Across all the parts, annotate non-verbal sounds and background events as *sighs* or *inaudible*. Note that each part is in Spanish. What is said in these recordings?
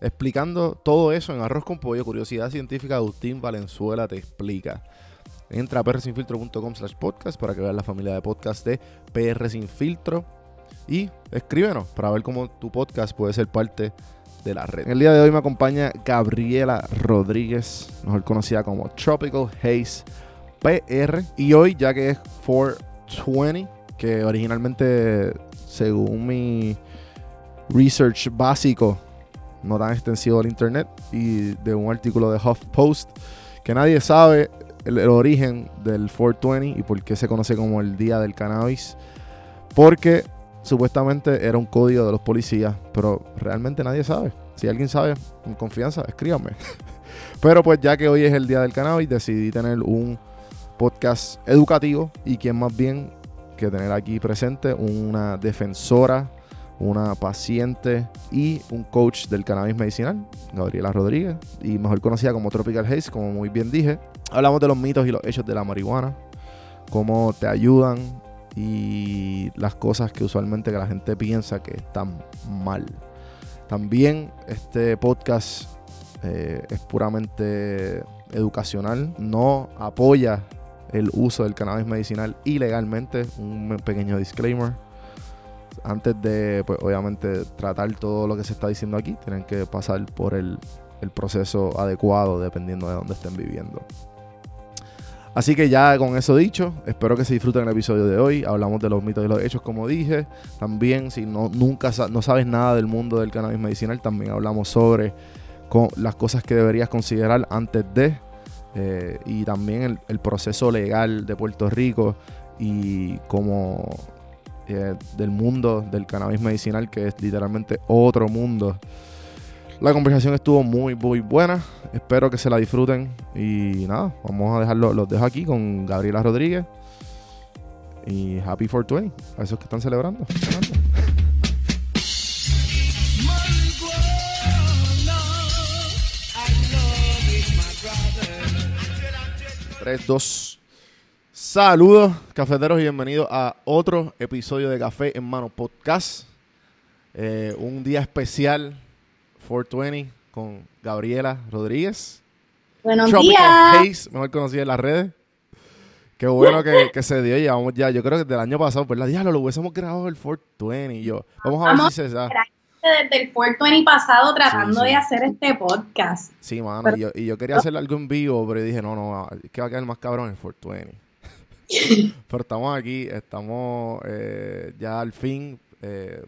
explicando todo eso en Arroz con Pollo, Curiosidad Científica, Agustín Valenzuela te explica. Entra a prsinfiltro.com slash podcast para que veas la familia de podcast de PR Sin Filtro y escríbenos para ver cómo tu podcast puede ser parte de la red. En el día de hoy me acompaña Gabriela Rodríguez, mejor conocida como Tropical Haze PR. Y hoy, ya que es 420, que originalmente, según mi research básico, no tan extensivo del internet y de un artículo de HuffPost que nadie sabe el, origen del 420 y por qué se conoce como el Día del Cannabis. Porque supuestamente era un código de los policías, pero realmente nadie sabe. Si alguien sabe, en confianza, escríbanme. *laughs* pero pues ya que hoy es el Día del Cannabis, decidí tener un podcast educativo y quien más bien que tener aquí presente una defensora una paciente y un coach del cannabis medicinal, Gabriela Rodríguez, y mejor conocida como Tropical Haze, como muy bien dije. Hablamos de los mitos y los hechos de la marihuana, cómo te ayudan y las cosas que usualmente la gente piensa que están mal. También este podcast eh, es puramente educacional, no apoya el uso del cannabis medicinal ilegalmente, un pequeño disclaimer antes de, pues obviamente, tratar todo lo que se está diciendo aquí, tienen que pasar por el, proceso adecuado dependiendo de dónde estén viviendo. Así que ya con eso dicho, espero que se disfruten el episodio de hoy. Hablamos de los mitos y los hechos, como dije. También, si no, nunca no sabes nada del mundo del cannabis medicinal, también hablamos sobre las cosas que deberías considerar antes de. Eh, y también el, el, proceso legal de Puerto Rico y cómo eh, del mundo del cannabis medicinal, que es literalmente otro mundo. La conversación estuvo muy, muy buena. Espero que se la disfruten. Y nada, vamos a dejarlo, los dejo aquí con Gabriela Rodríguez. Y Happy 420 a esos que están celebrando. 3, 2, Saludos, cafeteros, y bienvenidos a otro episodio de Café en Mano Podcast. Eh, un día especial, 420, con Gabriela Rodríguez. Buenos días. mejor conocida en las redes. Qué bueno que, se dio. Llevamos ya, yo creo que desde el año pasado, pues la diablo, lo hubiésemos grabado el 420 y yo. Vamos a ver si se da. Desde el 420 pasado tratando de hacer este podcast. Sí, mano, y, yo, y yo quería hacer algo en vivo, pero dije, no, no, que va a quedar más cabrón el 420. *laughs* Pero estamos aquí, estamos eh, ya al fin, eh,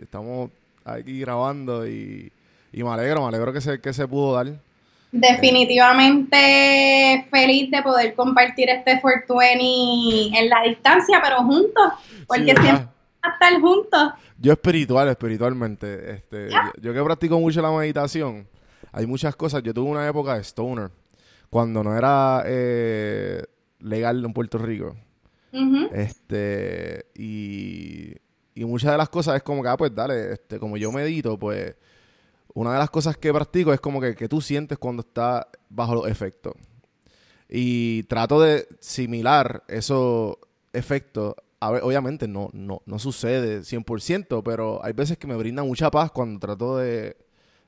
estamos aquí grabando y, me alegro, me alegro que se, que se pudo dar. Definitivamente feliz de poder compartir este Fortuny en la distancia, pero juntos, porque siempre vamos a estar juntos. Yo espiritual, espiritualmente, este, yo, que practico mucho la meditación, hay muchas cosas. Yo tuve una época de stoner, cuando no era eh, legal en Puerto Rico. Este, y, y muchas de las cosas es como que, ah, pues dale, este, como yo medito, pues una de las cosas que practico es como que, que tú sientes cuando estás bajo los efectos. Y trato de similar esos efectos. A ver, obviamente no, no, no sucede 100%, pero hay veces que me brinda mucha paz cuando trato de,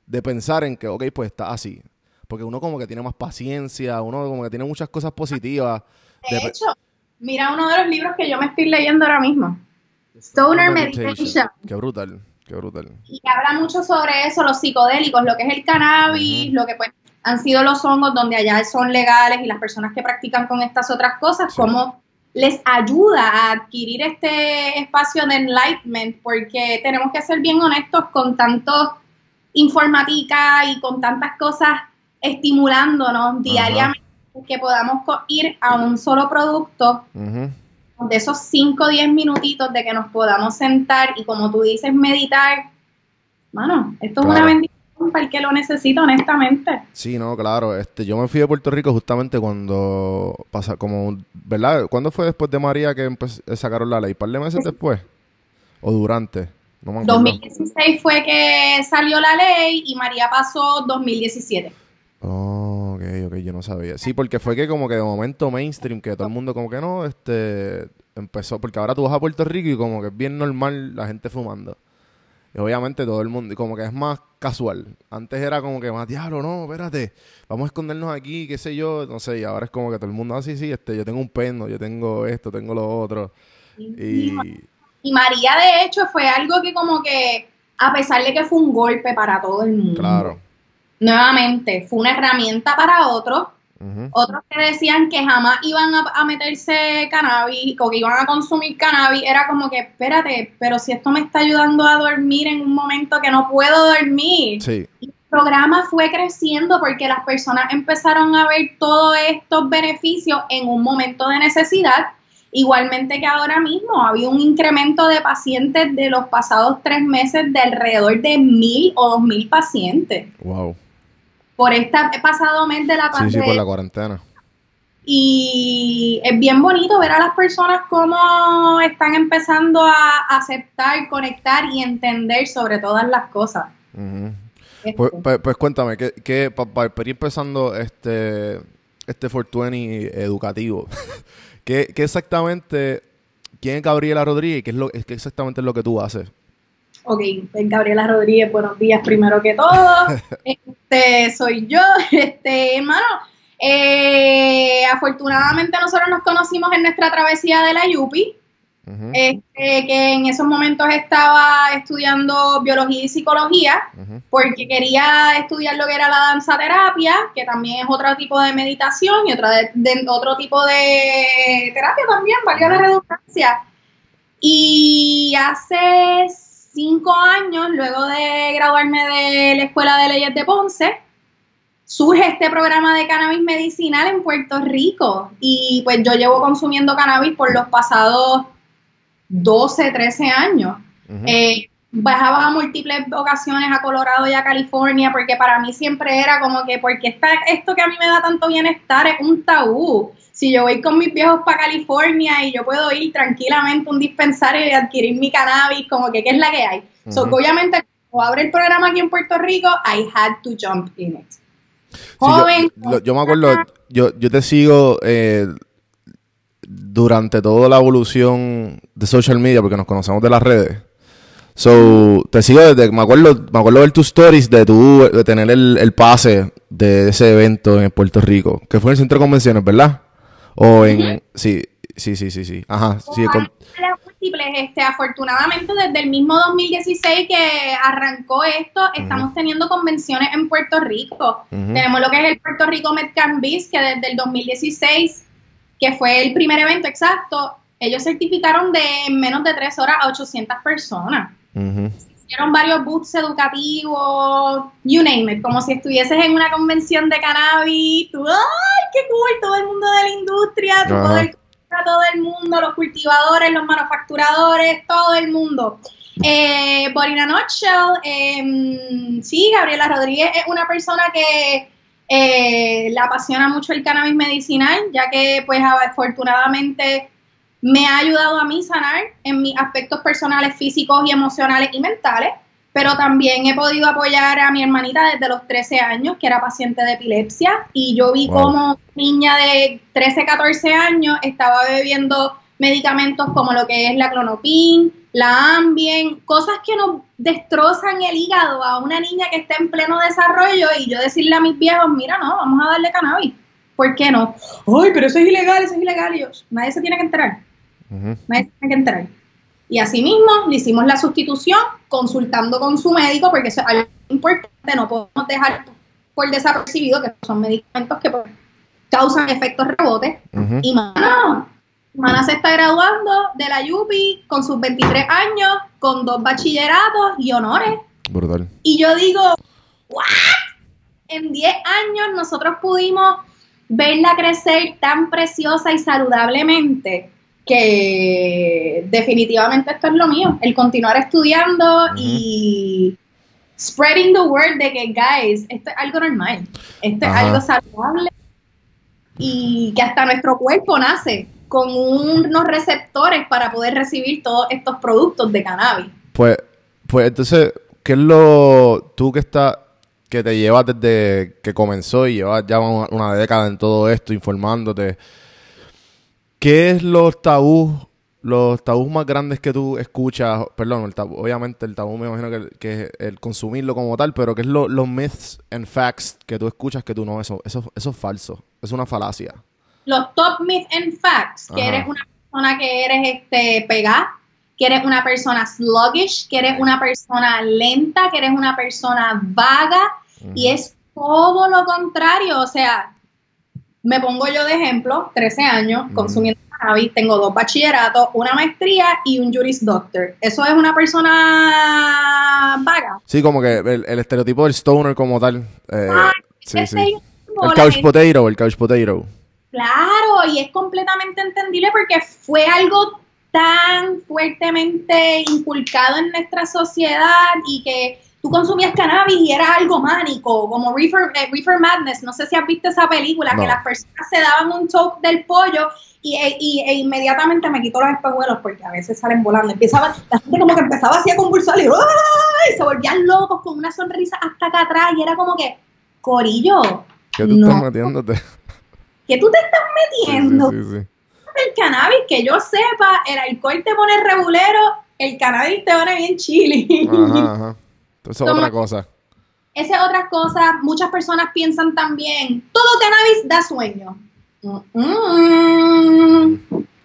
de pensar en que, ok, pues está así. Porque uno como que tiene más paciencia, uno como que tiene muchas cosas positivas. De, hecho, mira uno de los libros que yo me estoy leyendo ahora mismo. Stoner Meditation. Qué brutal, qué brutal. Y habla mucho sobre eso, los psicodélicos, lo que es el cannabis, lo que pues han sido los hongos donde allá son legales y las personas que practican con estas otras cosas, cómo les ayuda a adquirir este espacio de enlightenment, porque tenemos que ser bien honestos con tanto informática y con tantas cosas estimulándonos diariamente que podamos ir a un solo producto de esos 5 o 10 minutitos de que nos podamos sentar y como tú dices, meditar. Mano, esto es una bendición para el que lo necesita, honestamente. Sí, no, claro. Este, yo me fui de Puerto Rico justamente cuando pasa, como, ¿verdad? ¿Cuándo fue después de María que sacaron la ley? ¿Un par de meses después? ¿O durante? No 2016 fue que salió la ley y María pasó 2017. Oh, ok, ok, yo no sabía. Sí, porque fue que como que de momento mainstream, que todo el mundo como que no, este, empezó, porque ahora tú vas a Puerto Rico y como que es bien normal la gente fumando. Y obviamente todo el mundo, y como que es más casual. Antes era como que más, diablo, no, espérate, vamos a escondernos aquí, qué sé yo, no sé, y ahora es como que todo el mundo, ah, sí, sí, este, yo tengo un perno, yo tengo esto, tengo lo otro. Y, y María, de hecho, fue algo que como que, a pesar de que fue un golpe para todo el mundo. Claro nuevamente, fue una herramienta para otros. Otros que decían que jamás iban a, meterse cannabis o que iban a consumir cannabis, era como que, espérate, pero si esto me está ayudando a dormir en un momento que no puedo dormir. Sí. el programa fue creciendo porque las personas empezaron a ver todos estos beneficios en un momento de necesidad. Igualmente que ahora mismo había un incremento de pacientes de los pasados tres meses de alrededor de mil o dos mil pacientes. Wow por este pasado mes de la pandemia. Sí, sí, por la cuarentena. Y es bien bonito ver a las personas cómo están empezando a aceptar, conectar y entender sobre todas las cosas. Pues, pues, pues, cuéntame, ¿qué, para ir empezando este, este 420 educativo, *laughs* ¿qué, ¿qué, exactamente, quién es Gabriela Rodríguez? ¿Qué es, lo, qué exactamente es lo que tú haces? Ok, pues Gabriela Rodríguez, buenos días primero que todo. *laughs* este, soy yo, *laughs* este, hermano. Eh, afortunadamente nosotros nos conocimos en nuestra travesía de la Yupi, este, que en esos momentos estaba estudiando biología y psicología, porque quería estudiar lo que era la danza terapia, que también es otro tipo de meditación y otra de, otro tipo de terapia también, valga la redundancia. Y hace cinco años, luego de graduarme de la Escuela de Leyes de Ponce, surge este programa de cannabis medicinal en Puerto Rico. Y pues yo llevo consumiendo cannabis por los pasados 12, 13 años. Eh, bajaba a múltiples ocasiones a Colorado y a California porque para mí siempre era como que, porque está esto que a mí me da tanto bienestar es un tabú si yo voy con mis viejos para California y yo puedo ir tranquilamente a un dispensario y adquirir mi cannabis, como que qué es la que hay. obviamente, cuando abre el programa aquí en Puerto Rico, I had to jump in it. Joven. yo, me acuerdo, yo, yo te sigo eh, durante toda la evolución de social media, porque nos conocemos de las redes. So, te sigo desde, me acuerdo, me acuerdo ver tus stories de tu, de tener el, el pase de ese evento en Puerto Rico, que fue en el centro de convenciones, ¿verdad? O en... Sí, sí, sí, sí, sí. Ajá. Sí, con... múltiples, este, afortunadamente desde el mismo 2016 que arrancó esto, estamos teniendo convenciones en Puerto Rico. Tenemos lo que es el Puerto Rico Medcambis, que desde el 2016, que fue el primer evento exacto, ellos certificaron de en menos de tres horas a 800 personas hicieron varios booths educativos, you name it, como si estuvieses en una convención de cannabis, tú, ¡ay, qué cool! Todo el mundo de la industria, todo el, todo el mundo, los cultivadores, los manufacturadores, todo el mundo. Eh, por in a nutshell, em, sí, Gabriela Rodríguez es una persona que eh, le apasiona mucho el cannabis medicinal, ya que pues afortunadamente me ha ayudado a mí sanar en mis aspectos personales, físicos y emocionales y mentales, pero también he podido apoyar a mi hermanita desde los 13 años, que era paciente de epilepsia, y yo vi como niña de 13, 14 años estaba bebiendo medicamentos como lo que es la clonopin, la Ambien, cosas que nos destrozan el hígado a una niña que está en pleno desarrollo y yo decirle a mis viejos, mira, no, vamos a darle cannabis. ¿Por qué no? Ay, pero eso es ilegal, eso es ilegal. Y yo, nadie se tiene que enterar. Nadie se tiene que enterar. Y así mismo le hicimos la sustitución consultando con su médico porque eso es algo importante, no podemos dejar por desapercibido que son medicamentos que pues, causan efectos rebotes. Y mano, Mana se está graduando de la Yupi con sus 23 años, con dos bachilleratos y honores. Brutal. Y yo digo, ¿what? En 10 años nosotros pudimos verla crecer tan preciosa y saludablemente que definitivamente esto es lo mío, el continuar estudiando y spreading the word de que, guys, esto es algo normal, esto es algo saludable y que hasta nuestro cuerpo nace con unos receptores para poder recibir todos estos productos de cannabis. Pues, pues entonces, ¿qué es lo tú que estás que te llevas desde que comenzó y llevas ya una, década en todo esto informándote? ¿Qué es los tabús, los tabús más grandes que tú escuchas? Perdón, el tabú, obviamente el tabú me imagino que, es el consumirlo como tal, pero ¿qué es lo, los myths and facts que tú escuchas que tú no, eso, eso, eso es falso, es una falacia? los top myths and facts, que eres una persona que eres este pegada, que eres una persona sluggish, que eres una persona lenta, que eres una persona vaga, y es todo lo contrario, o sea, me pongo yo de ejemplo, 13 años, consumiendo cannabis, tengo dos bachilleratos, una maestría y un Juris Doctor. ¿Eso es una persona vaga? Sí, como que el, estereotipo del stoner como tal. Eh, sí, sí. El couch potato, el couch potato. Claro, y es completamente entendible porque fue algo tan fuertemente inculcado en nuestra sociedad y que tú consumías cannabis y era algo mánico, como Reefer, eh, Madness, no sé si has visto esa película, que las personas se daban un choke del pollo y, e, e, inmediatamente me quitó los espejuelos porque a veces salen volando, empezaba, la gente como que empezaba así a convulsar y, y se volvían locos con una sonrisa hasta acá atrás y era como que, Corillo, ¿Qué tú estás metiéndote? ¿Qué tú te estás metiendo? El cannabis, que yo sepa, el alcohol te pone regulero, el cannabis te pone bien chili. Ajá, ajá. Eso es otra cosa. Esa es otra cosa. Muchas personas piensan también, todo cannabis da sueño.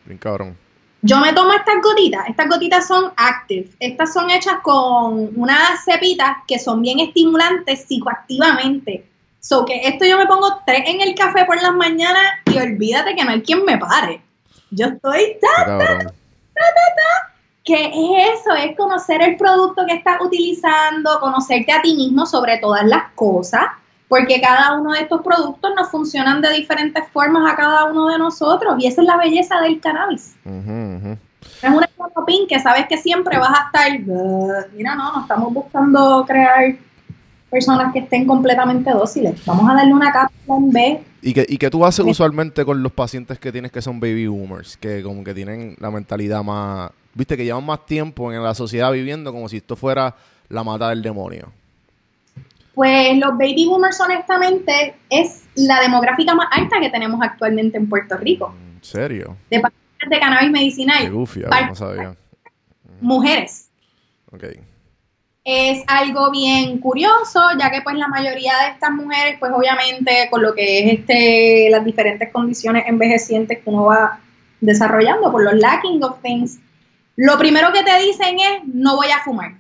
Bien cabrón. Yo me tomo estas gotitas. Estas gotitas son active. Estas son hechas con unas cepitas que son bien estimulantes psicoactivamente. So que esto yo me pongo tres en el café por las mañanas y olvídate que no hay quien me pare. Yo estoy ta, ta, ta, ta, ¿Qué es eso? Es conocer el producto que estás utilizando, conocerte a ti mismo sobre todas las cosas, porque cada uno de estos productos nos funcionan de diferentes formas a cada uno de nosotros y esa es la belleza del cannabis. Es una pin que sabes que siempre vas a estar, mira, no, no estamos buscando crear personas que estén completamente dóciles. Vamos a darle una cápsula en B. ¿Y que, ¿Y que tú haces usualmente con los pacientes que tienes que son baby boomers? Que como que tienen la mentalidad más... Viste, que llevan más tiempo en la sociedad viviendo como si esto fuera la mata del demonio. Pues los baby boomers, honestamente, es la demográfica más alta que tenemos actualmente en Puerto Rico. ¿En serio? De pacientes de cannabis medicinal. Qué gufia, no sabía. Mujeres. Ok es algo bien curioso, ya que pues la mayoría de estas mujeres, pues obviamente con lo que es este las diferentes condiciones envejecientes que uno va desarrollando por los lacking of things, lo primero que te dicen es no voy a fumar.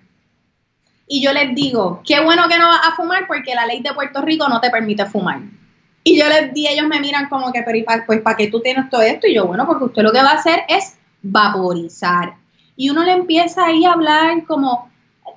Y yo les digo, qué bueno que no vas a fumar porque la ley de Puerto Rico no te permite fumar. Y yo les di, ellos me miran como que, pero pues ¿para qué tú tienes todo esto? Y yo, bueno, porque usted lo que va a hacer es vaporizar. Y uno le empieza ahí a hablar como,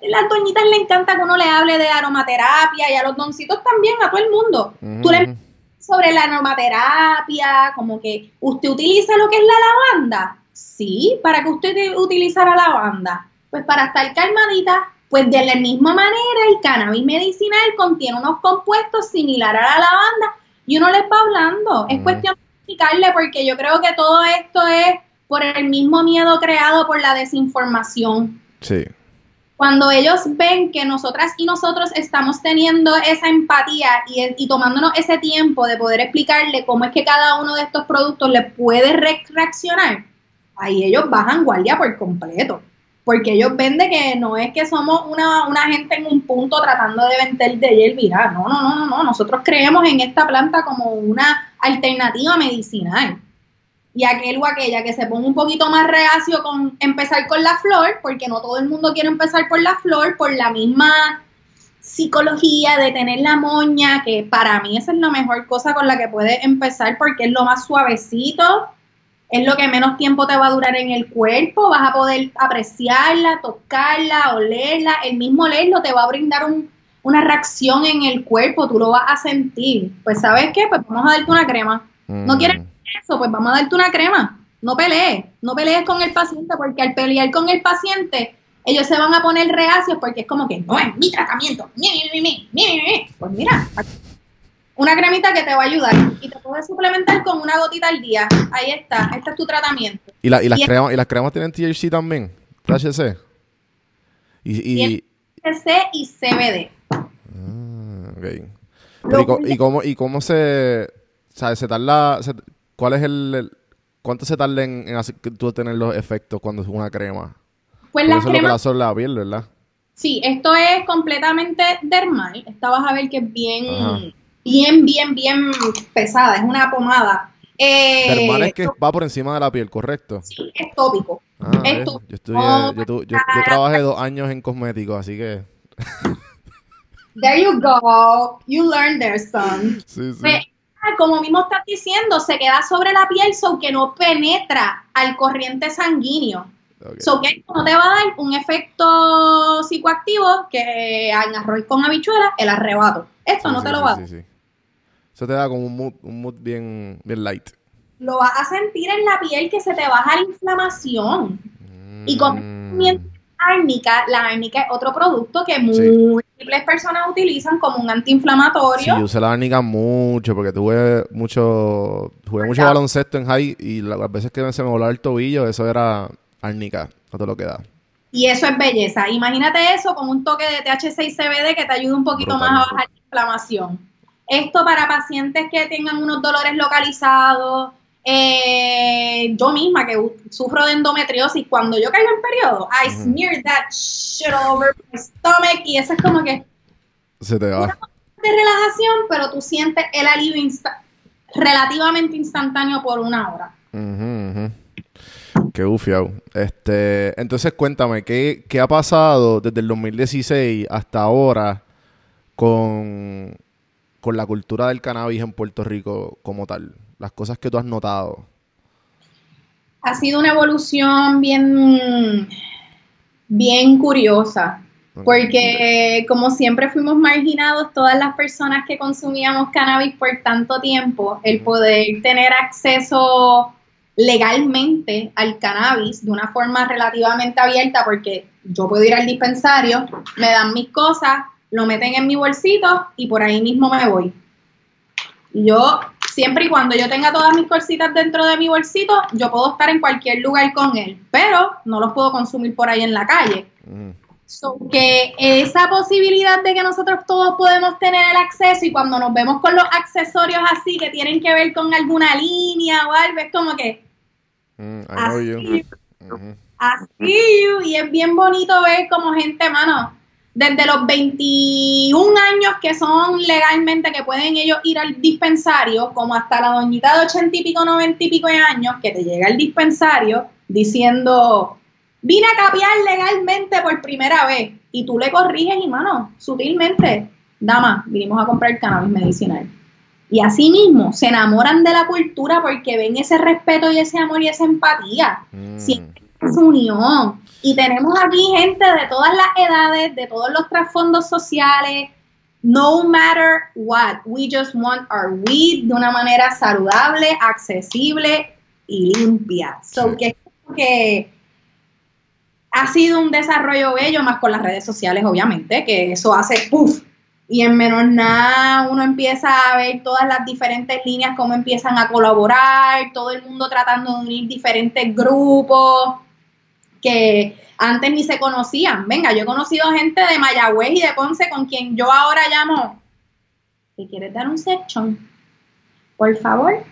las doñitas le encanta que uno le hable de aromaterapia y a los doncitos también, a todo el mundo. Tú le sobre la aromaterapia, como que usted utiliza lo que es la lavanda. Sí, para que usted utilizara lavanda. pues para estar calmadita, pues de la misma manera el cannabis medicinal contiene unos compuestos similares a la lavanda y uno les va hablando. Es cuestión de explicarle porque yo creo que todo esto es por el mismo miedo creado por la desinformación. Sí. Cuando ellos ven que nosotras y nosotros estamos teniendo esa empatía y, y tomándonos ese tiempo de poder explicarle cómo es que cada uno de estos productos le puede reaccionar, ahí ellos bajan guardia por completo porque ellos ven de que no es que somos una, una gente en un punto tratando de vender de no, no, no, no, no, nosotros creemos en esta planta como una alternativa medicinal. Y aquel o aquella que se ponga un poquito más reacio con empezar con la flor, porque no todo el mundo quiere empezar por la flor, por la misma psicología de tener la moña, que para mí esa es la mejor cosa con la que puedes empezar porque es lo más suavecito, es lo que menos tiempo te va a durar en el cuerpo, vas a poder apreciarla, tocarla, olerla, el mismo olerlo te va a brindar una reacción en el cuerpo, tú lo vas a sentir. Pues sabes qué, pues vamos a darte una crema. No quieres mm. Eso, pues vamos a darte una crema. No pelees, no pelees con el paciente porque al pelear con el paciente ellos se van a poner reacios porque es como que no es mi tratamiento. Pues mira, una cremita que te va a ayudar y te puedes suplementar con una gotita al día. Ahí está, este es tu tratamiento. ¿Y, las, cremas, ¿y las cremas tienen THC también? THC. Y, y... THC y CBD. Ah, ok. ¿Y, cómo, ¿Y cómo se... ¿Sabes? Se tarda... ¿Cuál es el, ¿Cuánto se tarda en, en hacer, tú tener los efectos cuando es una crema? Pues las cremas... Eso es lo que la piel, ¿verdad? Sí, esto es completamente dermal. Esta vas a ver que es bien bien, bien, bien pesada, es una pomada. Eh, es que va por encima de la piel, ¿correcto? Sí, es tópico. Ah, Yo, yo, trabajé dos años en cosméticos, así que... There you go. You learned there, son. *laughs* Sí, sí. Pues, como mismo estás diciendo, se queda sobre la piel, so que no penetra al corriente sanguíneo. So que esto no te va a dar un efecto psicoactivo que en arroz con habichuela, el arrebato. Esto no te lo va a dar. Eso te da como un mood, un mood bien, bien light. Lo vas a sentir en la piel que se te baja la inflamación. Y con mm. Árnica, la árnica es otro producto que múltiples personas utilizan como un antiinflamatorio. Sí, yo usé la árnica mucho porque tuve mucho, jugué mucho baloncesto en high y las veces que se me volaba el tobillo, eso era árnica, no te lo queda. Y eso es belleza. Imagínate eso con un toque de THC y CBD que te ayuda un poquito más a bajar la inflamación. Esto para pacientes que tengan unos dolores localizados. Eh, yo misma que sufro de endometriosis, cuando yo caigo en periodo, I smear that shit over my stomach y eso es como que se te va. De relajación, pero tú sientes el alivio relativamente instantáneo por una hora. Qué ufiao. Este, entonces cuéntame, ¿qué, ¿qué ha pasado desde el 2016 hasta ahora con con la cultura del cannabis en Puerto Rico como tal? Las cosas que tú has notado. Ha sido una evolución bien, bien curiosa, porque como siempre fuimos marginados todas las personas que consumíamos cannabis por tanto tiempo, el poder tener acceso legalmente al cannabis de una forma relativamente abierta, porque yo puedo ir al dispensario, me dan mis cosas, lo meten en mi bolsito y por ahí mismo me voy. yo, siempre y cuando yo tenga todas mis cositas dentro de mi bolsito, yo puedo estar en cualquier lugar con él, pero no los puedo consumir por ahí en la calle. Mm. que esa posibilidad de que nosotros todos podemos tener el acceso y cuando nos vemos con los accesorios así que tienen que ver con alguna línea o algo, es como que... Mm, así, así, y es bien bonito ver como gente, mano, desde los 21 años que son legalmente que pueden ellos ir al dispensario, como hasta la doñita de 80 y pico, 90 y pico de años que te llega al dispensario diciendo, vine a capiar legalmente por primera vez y tú le corriges y mano, sutilmente, dama, vinimos a comprar cannabis medicinal. Y así mismo se enamoran de la cultura porque ven ese respeto y ese amor y esa empatía. Mm. Siempre es unión. Y tenemos aquí gente de todas las edades, de todos los trasfondos sociales. No matter what, we just want our weed de una manera saludable, accesible y limpia. So que, que ha sido un desarrollo bello, más con las redes sociales, obviamente, que eso hace puff. Y en menos nada uno empieza a ver todas las diferentes líneas, cómo empiezan a colaborar, todo el mundo tratando de unir diferentes grupos que antes ni se conocían. Venga, yo he conocido gente de Mayagüez y de Ponce con quien yo ahora llamo, ¿te quieres dar un section? Por favor.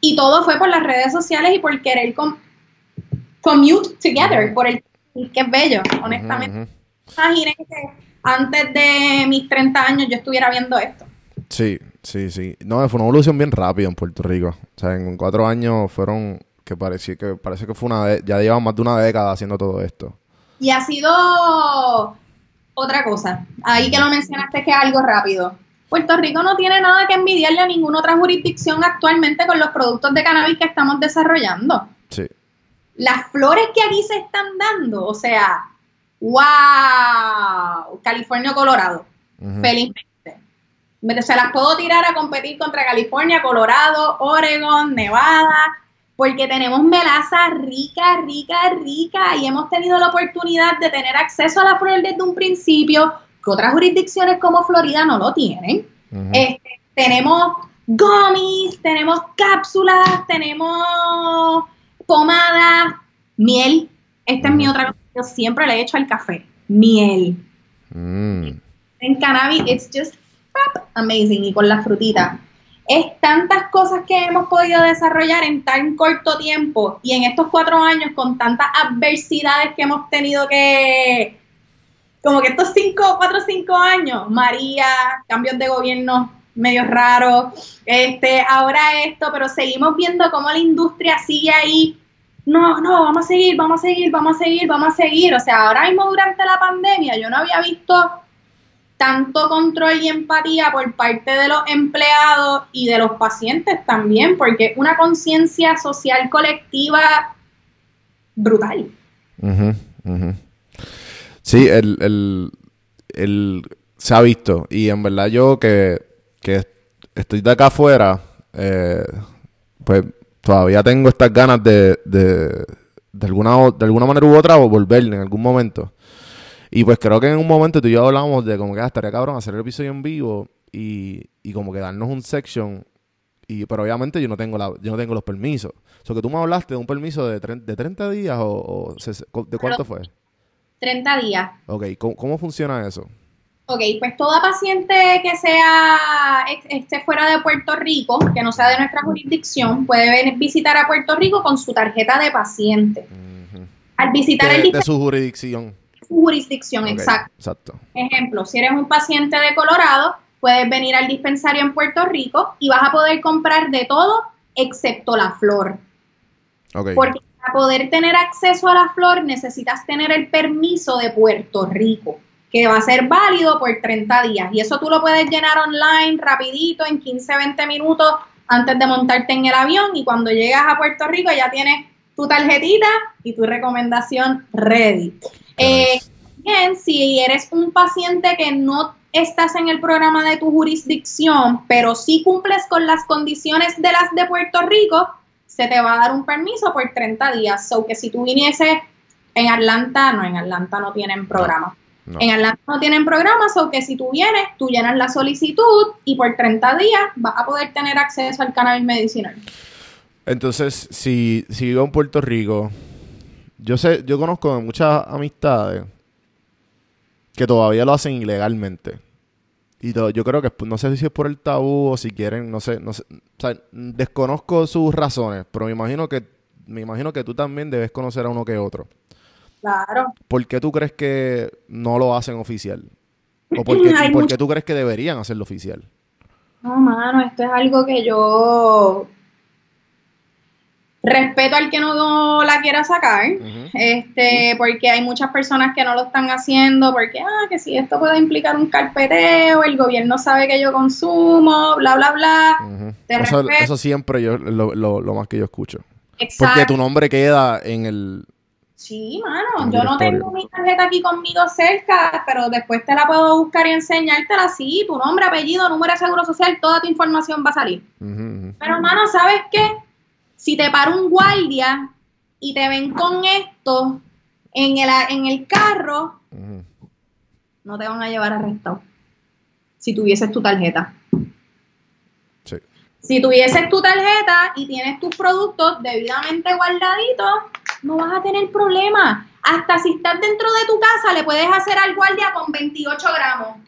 Y todo fue por las redes sociales y por querer commute together, por el que es bello, honestamente. Imagínense que antes de mis 30 años yo estuviera viendo esto. Sí, sí, sí. No, fue una evolución bien rápida en Puerto Rico. O sea, en cuatro años fueron que parecía que parece que fue una ya llevan más de una década haciendo todo esto. Y ha sido otra cosa. Ahí que lo mencionaste que es algo rápido. Puerto Rico no tiene nada que envidiarle a ninguna otra jurisdicción actualmente con los productos de cannabis que estamos desarrollando. Sí las flores que aquí se están dando, o sea, wow, California, Colorado, felizmente. Se las puedo tirar a competir contra California, Colorado, Oregon, Nevada, porque tenemos melaza rica, rica, rica y hemos tenido la oportunidad de tener acceso a la flor desde un principio que otras jurisdicciones como Florida no lo tienen. Este, tenemos gummies, tenemos cápsulas, tenemos pomada, miel. Esta es mi otra cosa yo siempre le he hecho al café. Miel. Mm. En cannabis, it's just amazing. Y con la frutita. Es tantas cosas que hemos podido desarrollar en tan corto tiempo y en estos cuatro años con tantas adversidades que hemos tenido que, como que estos cinco, cuatro o cinco años, María, cambios de gobierno medio raros, este, ahora esto, pero seguimos viendo cómo la industria sigue ahí no, no, vamos a seguir, vamos a seguir, vamos a seguir, vamos a seguir. O sea, ahora mismo durante la pandemia yo no había visto tanto control y empatía por parte de los empleados y de los pacientes también, porque una conciencia social colectiva brutal. Sí, el, se ha visto y en verdad yo que, que estoy de acá afuera, eh, pues todavía tengo estas ganas de, de, de, alguna, de alguna manera u otra volver en algún momento. Y pues creo que en un momento tú y yo hablábamos de como que ah, estaría cabrón hacer el episodio en vivo y, y como que darnos un section. Y, pero obviamente yo no tengo la, yo no tengo los permisos. O sea, que tú me hablaste de un permiso de, de 30 días o, ¿de cuánto fue? 30 días. Ok, ¿cómo funciona eso? Ok, pues toda paciente que sea esté fuera de Puerto Rico, que no sea de nuestra jurisdicción, puede venir, visitar a Puerto Rico con su tarjeta de paciente. Al visitar de, el de su jurisdicción. Jurisdicción, exacto. Exacto. Ejemplo, si eres un paciente de Colorado, puedes venir al dispensario en Puerto Rico y vas a poder comprar de todo excepto la flor. Okay. Porque para poder tener acceso a la flor necesitas tener el permiso de Puerto Rico que va a ser válido por 30 días. Y eso tú lo puedes llenar online rapidito, en 15, 20 minutos antes de montarte en el avión y cuando llegas a Puerto Rico ya tienes tu tarjetita y tu recomendación ready. Eh, bien, si eres un paciente que no estás en el programa de tu jurisdicción, pero sí cumples con las condiciones de las de Puerto Rico, se te va a dar un permiso por 30 días. So que si tú viniese en Atlanta, no, en Atlanta no tienen programa. En Atlanta no tienen programas, o que si tú vienes, tú llenas la solicitud y por 30 días vas a poder tener acceso al cannabis medicinal. Entonces, si, si vivo en Puerto Rico, yo sé, yo conozco muchas amistades que todavía lo hacen ilegalmente. Y yo creo que no sé si es por el tabú o si quieren, no sé, no sé, o sea, desconozco sus razones, pero me imagino que me imagino que tú también debes conocer a uno que otro. Claro. ¿Por qué tú crees que no lo hacen oficial? ¿O por qué, por qué tú crees que deberían hacerlo oficial? No, mano, esto es algo que yo respeto al que no la quiera sacar, este, porque hay muchas personas que no lo están haciendo, porque, ah, que si esto puede implicar un carpeteo, el gobierno sabe que yo consumo, bla, bla, bla. eso, siempre yo, lo, lo, más que yo escucho. Porque tu nombre queda en el, Sí, mano, yo no tengo mi tarjeta aquí conmigo cerca, pero después te la puedo buscar y enseñártela así, tu nombre, apellido, número de seguro social, toda tu información va a salir. Pero, mano, ¿sabes qué? Si te para un guardia y te ven con esto, en el, en el carro, no te van a llevar arrestado. Si tuvieses tu tarjeta. Sí. Si tuvieses tu tarjeta y tienes tus productos debidamente guardaditos, no vas a tener problema. Hasta si estás dentro de tu casa, le puedes hacer al guardia con 28 gramos.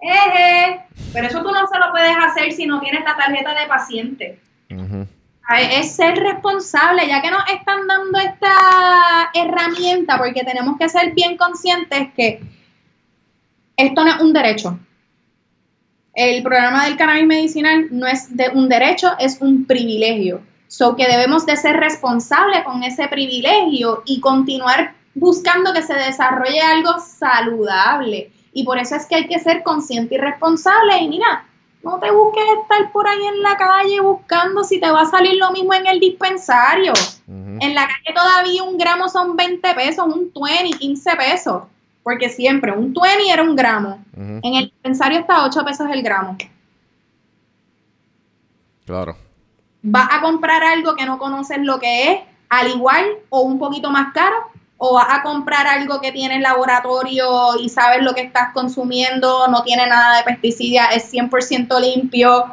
Eje. Pero eso tú no se lo puedes hacer si no tienes la tarjeta de paciente. Es ser responsable, ya que nos están dando esta herramienta, porque tenemos que ser bien conscientes que esto no es un derecho. El programa del cannabis medicinal no es de un derecho, es un privilegio. So que debemos de ser responsables con ese privilegio y continuar buscando que se desarrolle algo saludable. Y por eso es que hay que ser consciente y responsable. Y mira, no te busques estar por ahí en la calle buscando si te va a salir lo mismo en el dispensario. En la calle todavía un gramo son 20 pesos, un 20, 15 pesos. Porque siempre un 20 era un gramo. En el dispensario está 8 pesos el gramo. Claro. Vas a comprar algo que no conoces lo que es, al igual o un poquito más caro, o vas a comprar algo que tiene laboratorio y sabes lo que estás consumiendo, no tiene nada de pesticidas, es 100% limpio.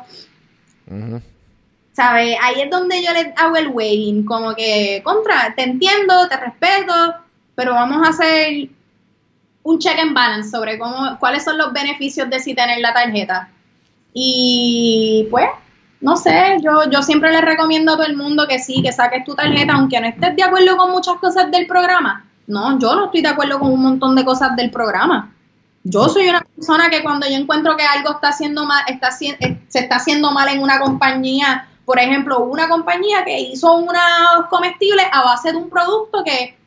¿Sabes? Ahí es donde yo le hago el weighing, como que, contra, te entiendo, te respeto, pero vamos a hacer un check and balance sobre cómo, cuáles son los beneficios de si tener la tarjeta. Y pues, no sé, yo, yo siempre le recomiendo a todo el mundo que sí, que saques tu tarjeta, aunque no estés de acuerdo con muchas cosas del programa. No, yo no estoy de acuerdo con un montón de cosas del programa. Yo soy una persona que cuando yo encuentro que algo está haciendo mal, está, eh, se está haciendo mal en una compañía, por ejemplo, una compañía que hizo unos comestibles a base de un producto que,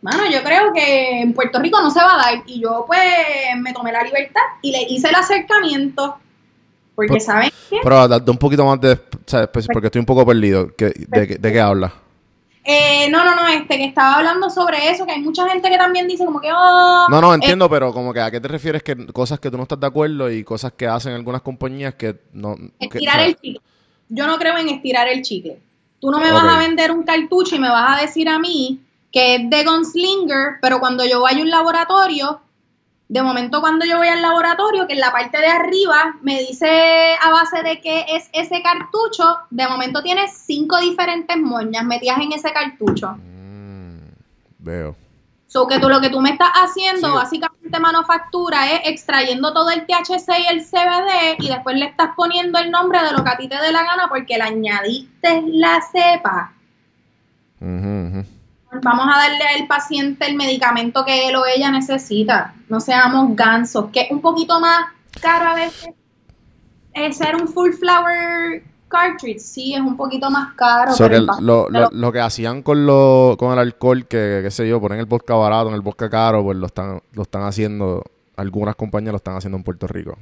mano, yo creo que en Puerto Rico no se va a dar. Y yo pues me tomé la libertad y le hice el acercamiento porque, ¿saben qué? Pero date un poquito más de... ¿sabes? Pues, porque estoy un poco perdido. de, de, qué hablas? Eh, no, no, no, este, que estaba hablando sobre eso, que hay mucha gente que también dice como que, oh, No, no, entiendo, eh, pero como que a qué te refieres que cosas que tú no estás de acuerdo y cosas que hacen algunas compañías que no... Estirar el chicle. Yo no creo en estirar el chicle. Tú no me vas a vender un cartucho y me vas a decir a mí que es de Gunslinger, pero cuando yo vaya a un laboratorio, de momento cuando yo voy al laboratorio, que en la parte de arriba me dice a base de que es ese cartucho, de momento tiene cinco diferentes moñas metidas en ese cartucho. Mm, veo. So que tú lo que tú me estás haciendo, básicamente manufactura, es extrayendo todo el THC y el CBD y después le estás poniendo el nombre de lo que a ti te dé la gana porque le añadiste la cepa. Vamos a darle al paciente el medicamento que él o ella necesita. No seamos gansos, que es un poquito más caro a veces. Es ser un full flower cartridge, sí, es un poquito más caro. lo, que hacían con, lo, con el alcohol, que qué sé yo, ponen el vodka barato en el vodka caro, pues lo están, lo están haciendo, algunas compañías lo están haciendo en Puerto Rico.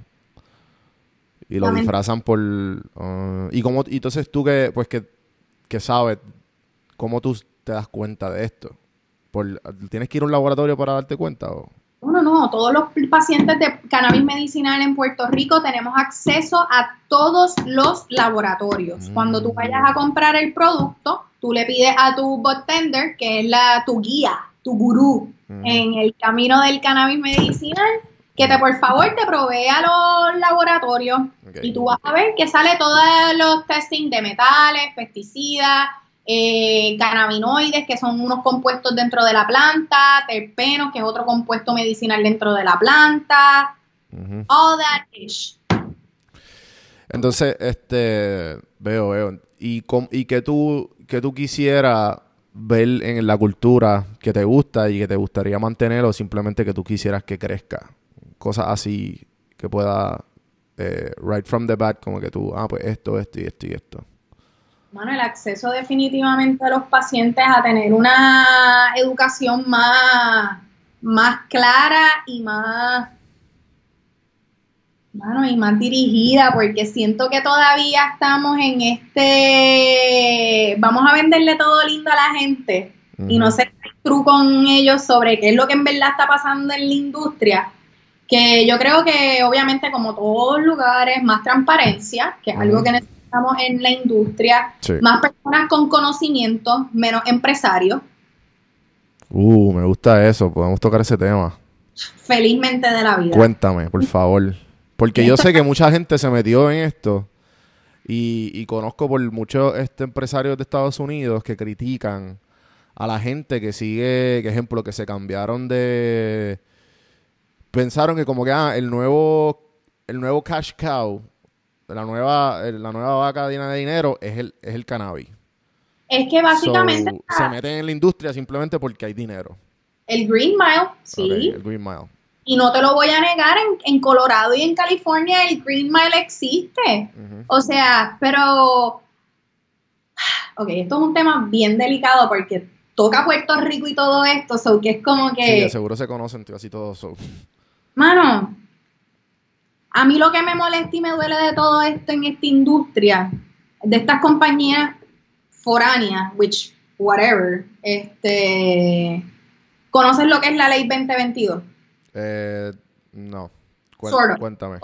Y lo disfrazan por... Uh, y como, y entonces tú que, pues que, que sabes, cómo tú te das cuenta de esto? ¿Por, ¿Tienes que ir a un laboratorio para darte cuenta? O? No, no, no. Todos los pacientes de cannabis medicinal en Puerto Rico tenemos acceso a todos los laboratorios. Cuando tú vayas a comprar el producto, tú le pides a tu botender, que es la, tu guía, tu gurú en el camino del cannabis medicinal, que te por favor te provea los laboratorios y tú vas a ver que sale todos los testing de metales, pesticidas, eh, cannabinoides, que son unos compuestos dentro de la planta, terpenos, que es otro compuesto medicinal dentro de la planta, all that ish. Entonces, este, veo, veo. Y, y que tú, que tú quisieras ver en la cultura que te gusta y que te gustaría mantener o simplemente que tú quisieras que crezca. Cosas así que pueda, eh, right from the bat, como que tú, ah, pues esto, esto y esto y esto. Bueno, el acceso definitivamente a los pacientes a tener una educación más, más clara y más, bueno, y más dirigida, porque siento que todavía estamos en este, vamos a venderle todo lindo a la gente y no sé truco con ellos sobre qué es lo que en verdad está pasando en la industria que yo creo que obviamente como todos lugares, más transparencia, que es algo que necesitamos estamos en la industria, más personas con conocimiento, menos empresarios. Uh, me gusta eso. Podemos tocar ese tema. Felizmente de la vida. Cuéntame, por favor. Porque yo sé que *laughs* mucha gente se metió en esto y, y conozco por muchos este, empresarios de Estados Unidos que critican a la gente que sigue, que ejemplo, que se cambiaron de... Pensaron que como que ah, el nuevo, el nuevo cash cow, la nueva, la nueva vaca de dinero es el, es el cannabis. Es que básicamente... So, se meten en la industria simplemente porque hay dinero. El Green Mile, sí. El Green Mile. Y no te lo voy a negar, en, en Colorado y en California el Green Mile existe. O sea, pero... *sighs* Ok, esto es un tema bien delicado porque toca Puerto Rico y todo esto, so que es como Sí, que... de seguro se conocen casi todos. so. Mano, a mí lo que me molesta y me duele de todo esto en esta industria, de estas compañías foráneas, which, whatever, este, ¿conoces lo que es la ley 2022? Eh, no. Sort of. Cuéntame.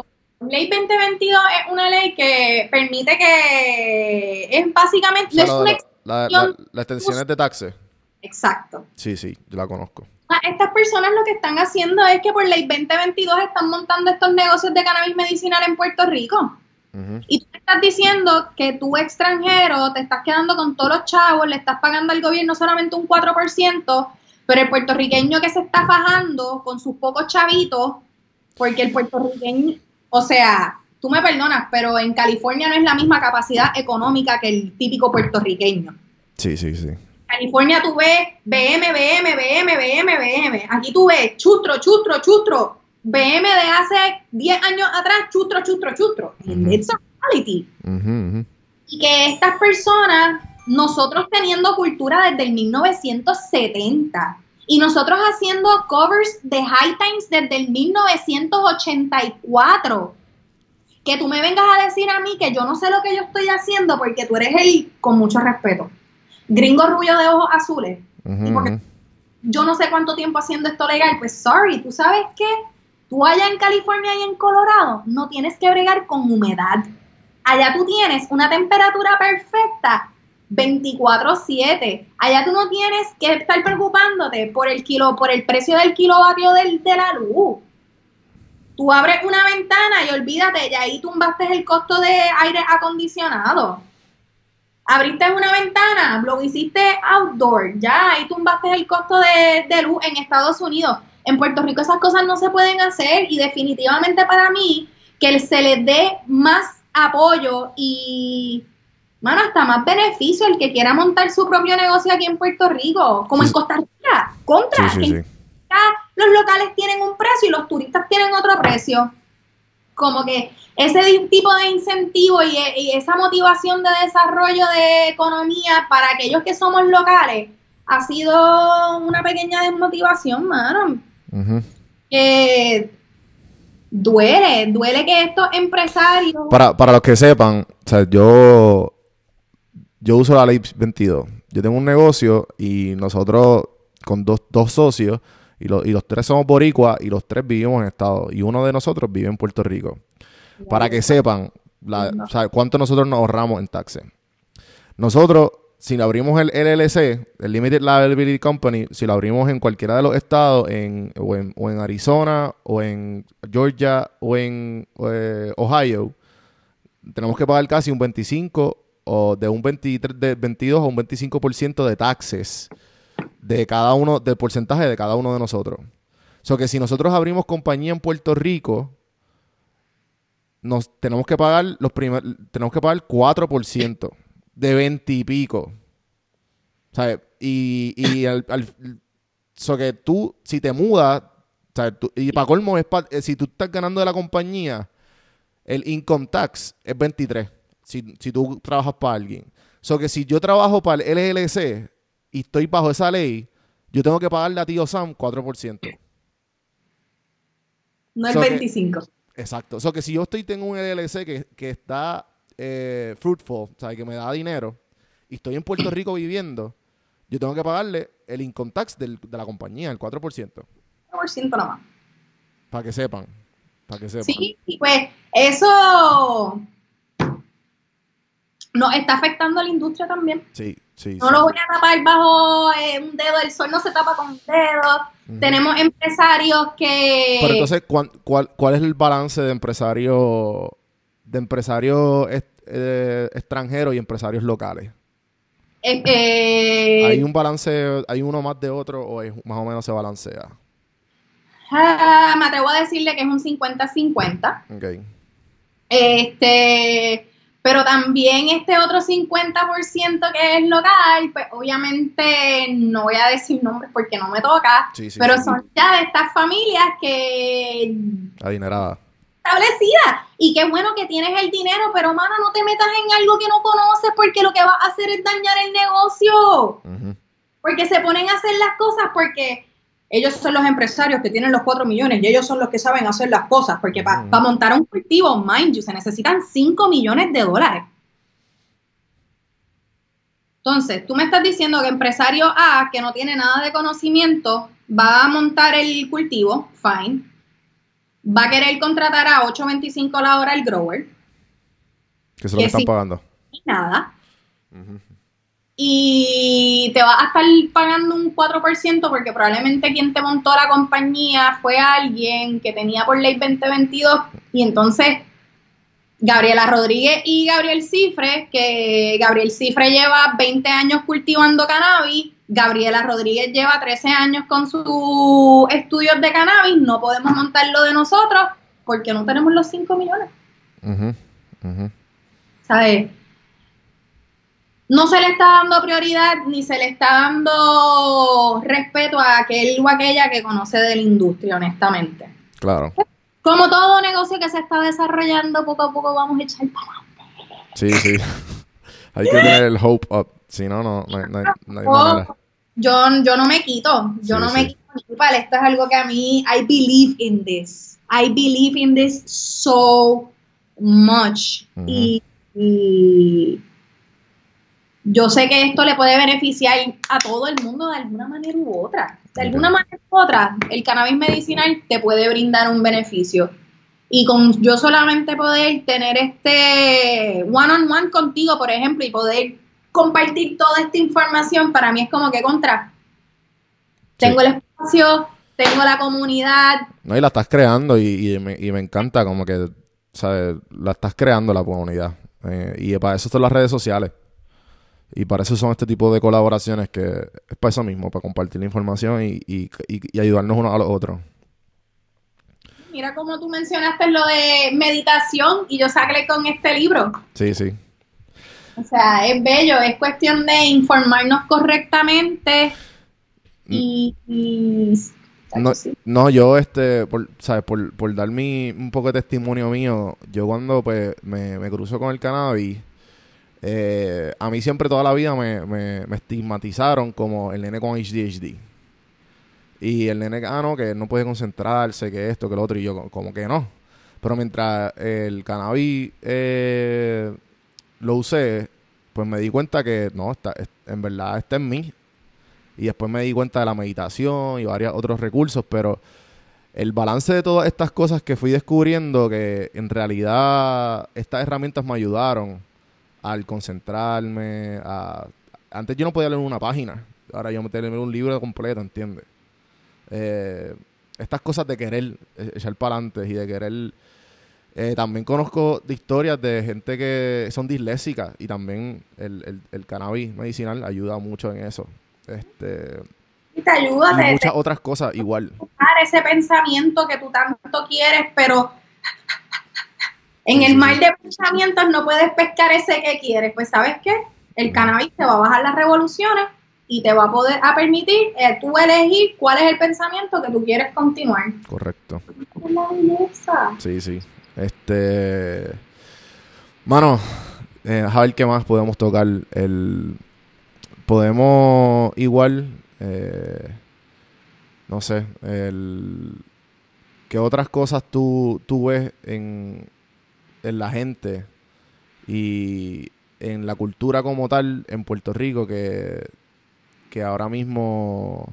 Ley 2022 es una ley que permite que es básicamente, O sea, no es una la- la- las extensiones de taxes. exacto. Sí, sí, yo la conozco. Ah, Estas personas lo que están haciendo es que por ley 2022 están montando estos negocios de cannabis medicinal en Puerto Rico. Y tú me estás diciendo que tú extranjero te estás quedando con todos los chavos, le estás pagando al gobierno solamente un 4%, pero el puertorriqueño que se está fajando con sus pocos chavitos, porque el puertorriqueño, o sea, tú me perdonas, pero en California no es la misma capacidad económica que el típico puertorriqueño. Sí, sí, sí. California tú ves BM, BM, BM, BM, BM. Aquí tú ves chustro, chustro, chustro. BM de hace 10 años atrás, chustro, chustro, chustro. It's a reality. Y que estas personas, nosotros teniendo cultura desde el 1970 y nosotros haciendo covers de High Times desde el 1984. Que tú me vengas a decir a mí que yo no sé lo que yo estoy haciendo porque tú eres el, con mucho respeto, gringo rubio de ojos azules. Y porque-. Yo no sé cuánto tiempo haciendo esto legal, pues sorry, tú sabes qué, tú allá en California y en Colorado no tienes que bregar con humedad. Allá tú tienes una temperatura perfecta 24/7. Allá tú no tienes que estar preocupándote por el kilo, por el precio del kilovatio del, de la luz. Tú abres una ventana y olvídate, ya ahí tumbaste el costo de aire acondicionado. Abriste una ventana, lo hiciste outdoor, ya ahí tumbaste el costo de, de luz en Estados Unidos. En Puerto Rico esas cosas no se pueden hacer y definitivamente para mí que se les dé más apoyo y, mano, hasta más beneficio el que quiera montar su propio negocio aquí en Puerto Rico, como Sí, en. Costa Rica, contra. Sí, sí, los locales tienen un precio y los turistas tienen otro precio. Como que ese tipo de incentivo y, e- y esa motivación de desarrollo de economía para aquellos que somos locales ha sido una pequeña desmotivación, mano. Que duele, duele que estos empresarios... Para, para los que sepan, o sea, yo, yo uso la ley 22. Yo tengo un negocio y nosotros con dos, dos socios y, lo- y los tres somos boricuas y los tres vivimos en Estado y uno de nosotros vive en Puerto Rico. Para que sepan la- No. o sea, cuánto nosotros nos ahorramos en taxes. Nosotros, si lo abrimos el LLC, el Limited Liability Company, si lo abrimos en cualquiera de los estados, en, o, en, o en Arizona, o en Georgia, o en eh, Ohio, tenemos que pagar casi un 25 o de un 23, de 22 o un 25% de taxes de cada uno, del porcentaje de cada uno de nosotros. O sea que si nosotros abrimos compañía en Puerto Rico, nos tenemos que pagar los primer, tenemos que pagar 4% de 20 y pico. ¿Sabes? Y, y al, al- so que tú, si te mudas, ¿sabes? Y para colmo, es pa- eh, si tú estás ganando de la compañía, el income tax es 23. Si, si tú trabajas para alguien. So que si yo trabajo para el LLC y estoy bajo esa ley, yo tengo que pagarle a tío Sam 4%. no es so que- 25. Exacto. O sea, que si yo estoy tengo un LLC que, que está eh, fruitful, o sea, que me da dinero, y estoy en Puerto Rico viviendo, yo tengo que pagarle el income tax del- de la compañía, el 4%, 1% nomás. para que sepan. Para que sepan. Sí, pues eso nos está afectando a la industria también. Sí, sí. No lo voy a tapar bajo eh, un dedo, el sol no se tapa con un dedo. Tenemos empresarios que... Pero entonces, ¿cuál, cuál, es el balance de empresarios de empresarios eh, extranjeros y empresarios locales? Eh, ¿Hay un balance, hay uno más de otro o más o menos se balancea? Ah, me atrevo a decirle que es un 50-50. Ok. Este, pero también este otro 50% que es local, pues obviamente no voy a decir nombres porque no me toca, pero son ya de estas familias que... Adinerada. Establecida. Y qué bueno que tienes el dinero, pero mano, no te metas en algo que no conoces porque lo que vas a hacer es dañar el negocio. Porque se ponen a hacer las cosas porque ellos son los empresarios que tienen los 4 millones y ellos son los que saben hacer las cosas, porque para montar un cultivo, mind you, se necesitan 5 millones de dólares. Entonces, tú me estás diciendo que empresario A, que no tiene nada de conocimiento, va a montar el cultivo, fine, va a querer contratar a 8.25 la hora el grower. Que se lo están pagando. Nada y te va a estar pagando un 4% porque probablemente quien te montó la compañía fue alguien que tenía por ley 2022 y entonces Gabriela Rodríguez y Gabriel Cifre, que Gabriel Cifre lleva 20 años cultivando cannabis, Gabriela Rodríguez lleva 13 años con sus estudios de cannabis, no podemos montarlo de nosotros porque no tenemos los 5 millones. ¿Sabes? No se le está dando prioridad ni se le está dando respeto a aquel o aquella que conoce de la industria, honestamente. Claro. Como todo negocio que se está desarrollando, poco a poco vamos a echar para adelante. Sí, sí. *laughs* hay que tener el hope up. Si no, no, no, no, no hay manera. Yo, yo no me quito. Yo no me quito. Esto es algo que a mí, I believe in this. I believe in this so much. y yo sé que esto le puede beneficiar a todo el mundo de alguna manera u otra. De alguna manera u otra, el cannabis medicinal te puede brindar un beneficio. Y con yo solamente poder tener este one on one contigo, por ejemplo, y poder compartir toda esta información, para mí es como que contra. Tengo el espacio, tengo la comunidad. No, y la estás creando y, me, y me, encanta como que, ¿sabes? La estás creando la comunidad. Eh, y para eso son las redes sociales. Y para eso son este tipo de colaboraciones que es para eso mismo, para compartir la información y, y, y, ayudarnos unos a los otros. Mira como tú mencionaste lo de meditación y yo saqué con este libro. Sí, sí. O sea, es bello, es cuestión de informarnos correctamente y... no, no, yo, este, por, ¿sabes? Por, por dar mi, un poco de testimonio mío, yo cuando pues me, me cruzo con el cannabis eh, a mí siempre toda la vida me, estigmatizaron como el nene con HDHD. Y el nene, ah, no, que no puede concentrarse, que esto, que lo otro. Y yo, como que no. Pero mientras el cannabis eh, lo usé, pues me di cuenta que no, está, en verdad está en mí. Y después me di cuenta de la meditación y varios otros recursos, pero el balance de todas estas cosas que fui descubriendo, que en realidad estas herramientas me ayudaron al concentrarme. A... Antes yo no podía leer una página, ahora yo me tengo que leer un libro completo, ¿entiendes? Eh, estas cosas de querer e-, echar para adelante y de querer... Eh, también conozco de historias de gente que son disléxicas y también el, el, cannabis medicinal ayuda mucho en eso. Este, y te ayuda y muchas otras cosas igual. Ese pensamiento que tú tanto quieres, pero en el mar de pensamientos no puedes pescar ese que quieres. Pues sabes qué? El cannabis te va a bajar las revoluciones y te va a poder a permitir eh, tú elegir cuál es el pensamiento que tú quieres continuar. Correcto. la Sí, sí. Este, mano, eh, a ver qué más podemos tocar. El, podemos igual, eh, no sé, el, ¿qué otras cosas tú, tú ves en, en la gente y en la cultura como tal en Puerto Rico que, que ahora mismo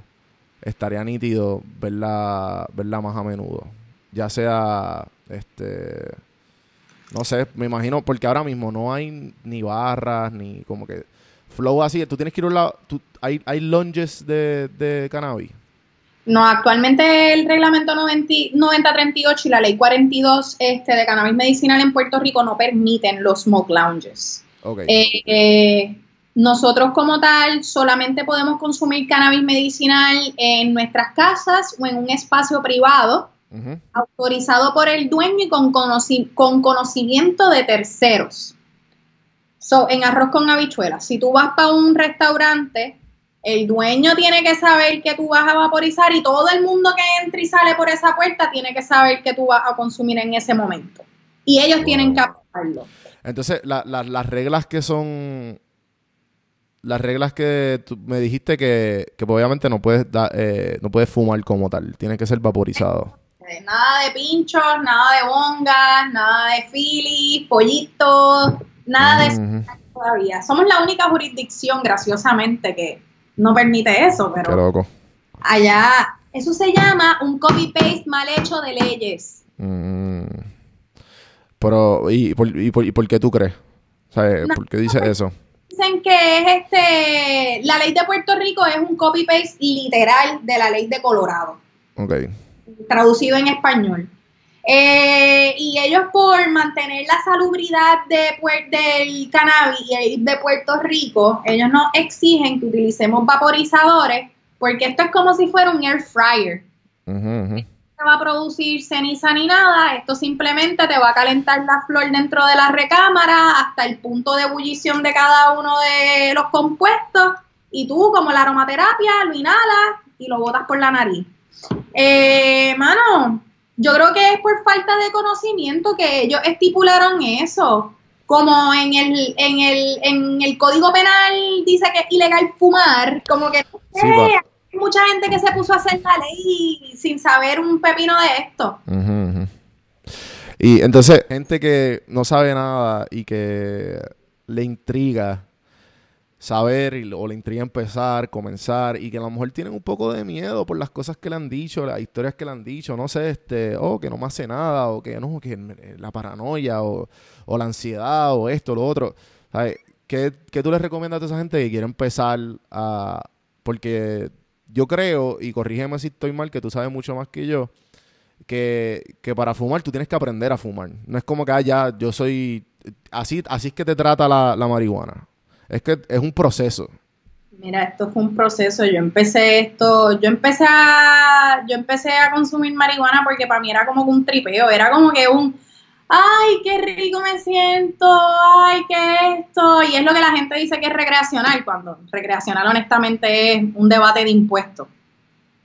estaría nítido verla, verla más a menudo. Ya sea este No sé, me imagino, porque ahora mismo no hay ni barras, ni como que flow así. Tú tienes que ir a un lado. tú- hay, hay lunges de, de cannabis. No, actualmente el reglamento 90 9038 y la ley 42 este, de cannabis medicinal en Puerto Rico no permiten los smoke lounges. Ok. Eh, eh, nosotros como tal solamente podemos consumir cannabis medicinal en nuestras casas o en un espacio privado autorizado por el dueño y con, conoci- con conocimiento de terceros. So, en arroz con habichuelas, si tú vas para un restaurante, el dueño tiene que saber que tú vas a vaporizar y todo el mundo que entra y sale por esa puerta tiene que saber que tú vas a consumir en ese momento. Y ellos tienen que aprobarlo. Entonces, la- la- las reglas que son. Las reglas que tú me dijiste que, que pues, obviamente no puedes, da- eh, no puedes fumar como tal. Tiene que ser vaporizado. Eh, Nada de pinchos, nada de bongas, nada de filis, pollitos, nada de eso todavía. Somos la única jurisdicción, graciosamente, que no permite eso, Qué pero loco. allá, eso se llama un copy-paste mal hecho de leyes. Mm. Pero, ¿y por, y, por, y por qué tú crees? No. ¿por qué dices eso? Dicen que es este, la ley de Puerto Rico es un copy-paste literal de la ley de Colorado. Ok. traducido en español. Eh, y ellos por mantener la salubridad de, puer- del cannabis y de Puerto Rico, ellos nos exigen que utilicemos vaporizadores porque esto es como si fuera un air fryer. Ujú, ujú. No va a producir ceniza ni nada, esto simplemente te va a calentar la flor dentro de la recámara hasta el punto de ebullición de cada uno de los compuestos y tú como la aromaterapia lo inhalas y lo botas por la nariz. Eh, mano, yo creo que es por falta de conocimiento que ellos estipularon eso. Como en el, en el, en el código penal dice que es ilegal fumar, como que no sé, pa. hay mucha gente que se puso a hacer la ley sin saber un pepino de esto. Ujú. Y entonces, gente que no sabe nada y que le intriga saber y- o le intriga empezar, comenzar y que a lo mejor tienen un poco de miedo por las cosas que le han dicho, las historias que le han dicho, no sé, este, oh, que no me hace nada o que no, que la paranoia o, o la ansiedad o esto, lo otro. ¿Sabes? ¿Qué, qué tú les recomiendas a esa gente que quiere empezar a... Porque yo creo, y corrígeme si estoy mal, que tú sabes mucho más que yo, que, que para fumar tú tienes que aprender a fumar. No es como que, ah, ya, yo soy... Así, así es que te trata la, la marihuana. Es que es un proceso. Mira, esto fue un proceso. Yo empecé esto, yo empecé a, yo empecé a consumir marihuana porque para mí era como un tripeo, era como que un, ay, qué rico me siento, ay, qué esto, y es lo que la gente dice que es recreacional, cuando recreacional honestamente es un debate de impuestos.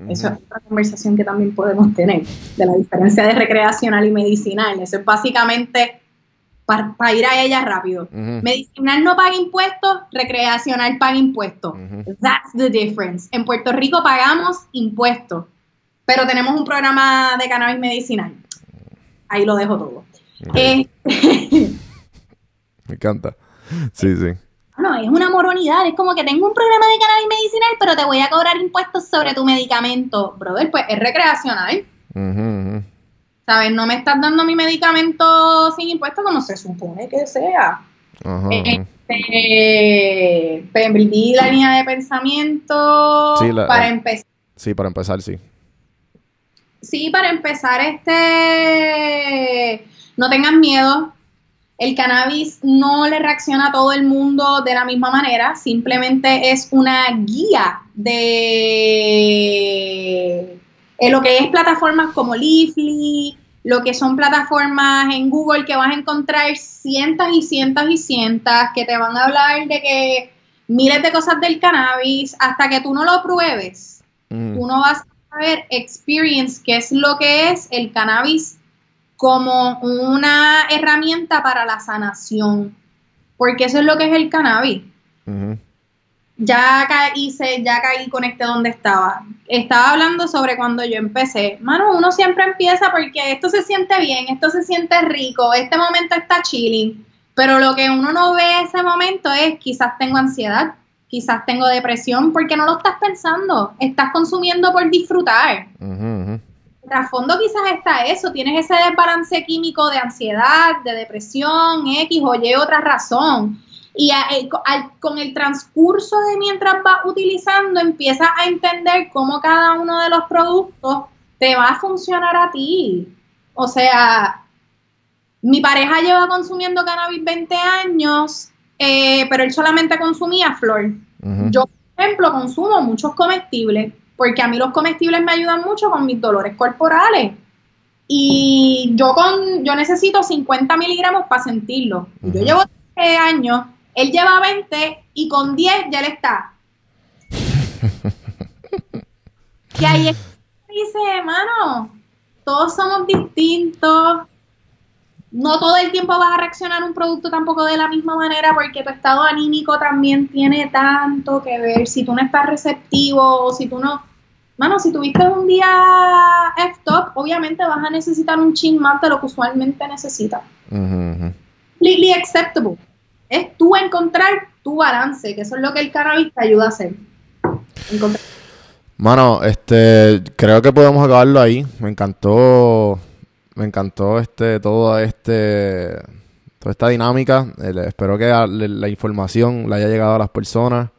Eso es otra conversación que también podemos tener, de la diferencia de recreacional y medicinal. Eso es básicamente para ir a ella rápido. Medicinal no paga impuestos, recreacional paga impuestos. That's the difference. En Puerto Rico pagamos impuestos, pero tenemos un programa de cannabis medicinal. Ahí lo dejo todo. Eh, *laughs* Me encanta. Sí, sí. no, es una moronidad. Es como que tengo un programa de cannabis medicinal, pero te voy a cobrar impuestos sobre tu medicamento. Brother, pues es recreacional. ¿Sabes? No me estás dando mi medicamento sin impuestos como se supone que sea. Ajá. Este, perdí la línea de pensamiento Sí, la- para eh. empezar. Sí, para empezar, sí. Sí, para empezar, este, no tengan miedo. El cannabis no le reacciona a todo el mundo de la misma manera, simplemente es una guía de en lo que es plataformas como Leafly, lo que son plataformas en Google que vas a encontrar cientos y cientos y cientos que te van a hablar de que miles de cosas del cannabis hasta que tú no lo pruebes Ujú. tú no vas a saber experience qué es lo que es el cannabis como una herramienta para la sanación, porque eso es lo que es el cannabis. Ya caí, se- ya caí, conecté donde estaba. Estaba hablando sobre cuando yo empecé. Mano, uno siempre empieza porque esto se siente bien, esto se siente rico, este momento está chilling, pero lo que uno no ve ese momento es quizás tengo ansiedad, quizás tengo depresión, porque no lo estás pensando, estás consumiendo por disfrutar. Ujú. trasfondo quizás está eso, tienes ese desbalance químico de ansiedad, de depresión, X o Y otra razón. Y eh, con el transcurso de mientras vas utilizando, empiezas a entender cómo cada uno de los productos te va a funcionar a ti. O sea, mi pareja lleva consumiendo cannabis 20 años, eh, pero él solamente consumía flor. Yo, por ejemplo, consumo muchos comestibles, porque a mí los comestibles me ayudan mucho con mis dolores corporales. Y yo con yo necesito 50 miligramos para sentirlo. Yo llevo 3 años, él lleva 20 y con 10 ya él está. *laughs* y ahí dice, hermano, todos somos distintos, no todo el tiempo vas a reaccionar a un producto tampoco de la misma manera porque tu estado anímico también tiene tanto que ver. Si tú no estás receptivo o si tú no... Mano, si tuviste un día F-top, obviamente vas a necesitar un chin más de lo que usualmente necesitas. Completely acceptable. Es tú encontrar tu balance, que eso es lo que el cannabis te ayuda a hacer. Mano, este, creo que podemos acabarlo ahí. Me encantó me encantó este, todo este, toda esta dinámica. espero que la, información le haya llegado a las personas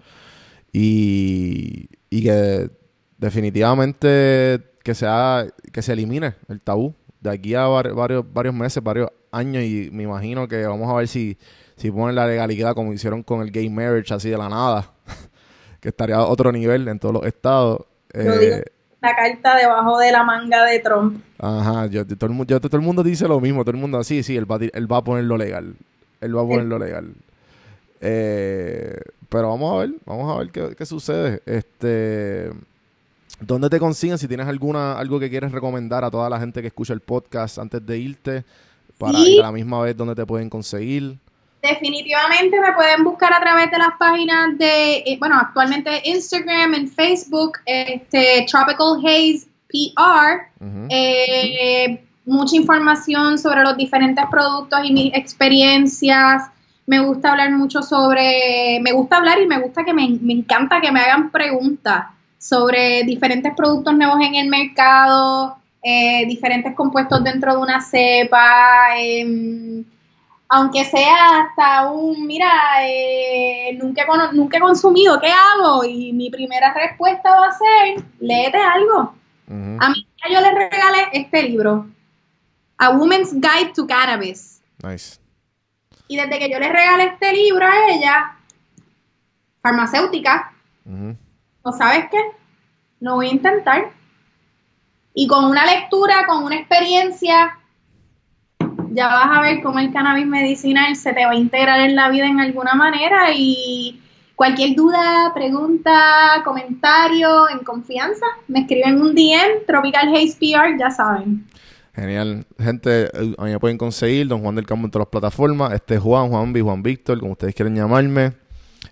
y, y que definitivamente que sea, que se elimine el tabú de aquí a varios, varios meses, varios años y me imagino que vamos a ver si, si ponen la legalidad como hicieron con el gay marriage así de la nada, *laughs* que estaría a otro nivel en todos los estados. Eh, la carta debajo de la manga de Trump. Ajá, yo, todo, el, todo el mundo dice lo mismo, todo el mundo así, sí, él va, él va a ponerlo legal. Él va a ponerlo legal. Eh, pero vamos a ver, vamos a ver qué, sucede. Este, ¿Dónde te consiguen? Si tienes alguna algo que quieres recomendar a toda la gente que escucha el podcast antes de irte, para ir a la misma vez, ¿dónde te pueden conseguir? Definitivamente me pueden buscar a través de las páginas de, eh, bueno, actualmente Instagram, en Facebook, este, Tropical Haze PR. Eh, mucha información sobre los diferentes productos y mis experiencias. Me gusta hablar mucho sobre, me gusta hablar y me gusta que me, me encanta que me hagan preguntas sobre diferentes productos nuevos en el mercado, eh, diferentes compuestos dentro de una cepa. Eh, aunque sea hasta un, mira, eh, nunca, he, nunca he consumido, ¿qué hago? Y mi primera respuesta va a ser, léete algo. A mí yo le regalé este libro, A Woman's Guide to Cannabis. Nice. Y desde que yo le regalé este libro a ella, farmacéutica, ¿o sabes qué? Lo voy a intentar. Y con una lectura, con una experiencia ya vas a ver cómo el cannabis medicinal se te va a integrar en la vida en alguna manera y cualquier duda, pregunta, comentario en confianza, me escriben un DM, Tropical Haze PR, ya saben. Genial. Gente, a mí me pueden conseguir Don Juan del Campo en todas las plataformas. Este es Juan, Juan B, Juan Víctor, como ustedes quieren llamarme.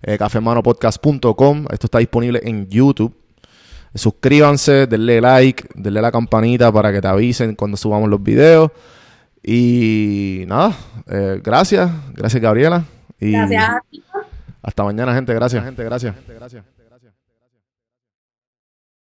Eh, cafemanopodcast.com. Esto está disponible en YouTube. Suscríbanse, denle like, denle la campanita para que te avisen cuando subamos los videos. Y nada, eh, gracias, gracias Gabriela. Y gracias. Hasta mañana, gente, gracias, gente, gracias. Gente, gracias.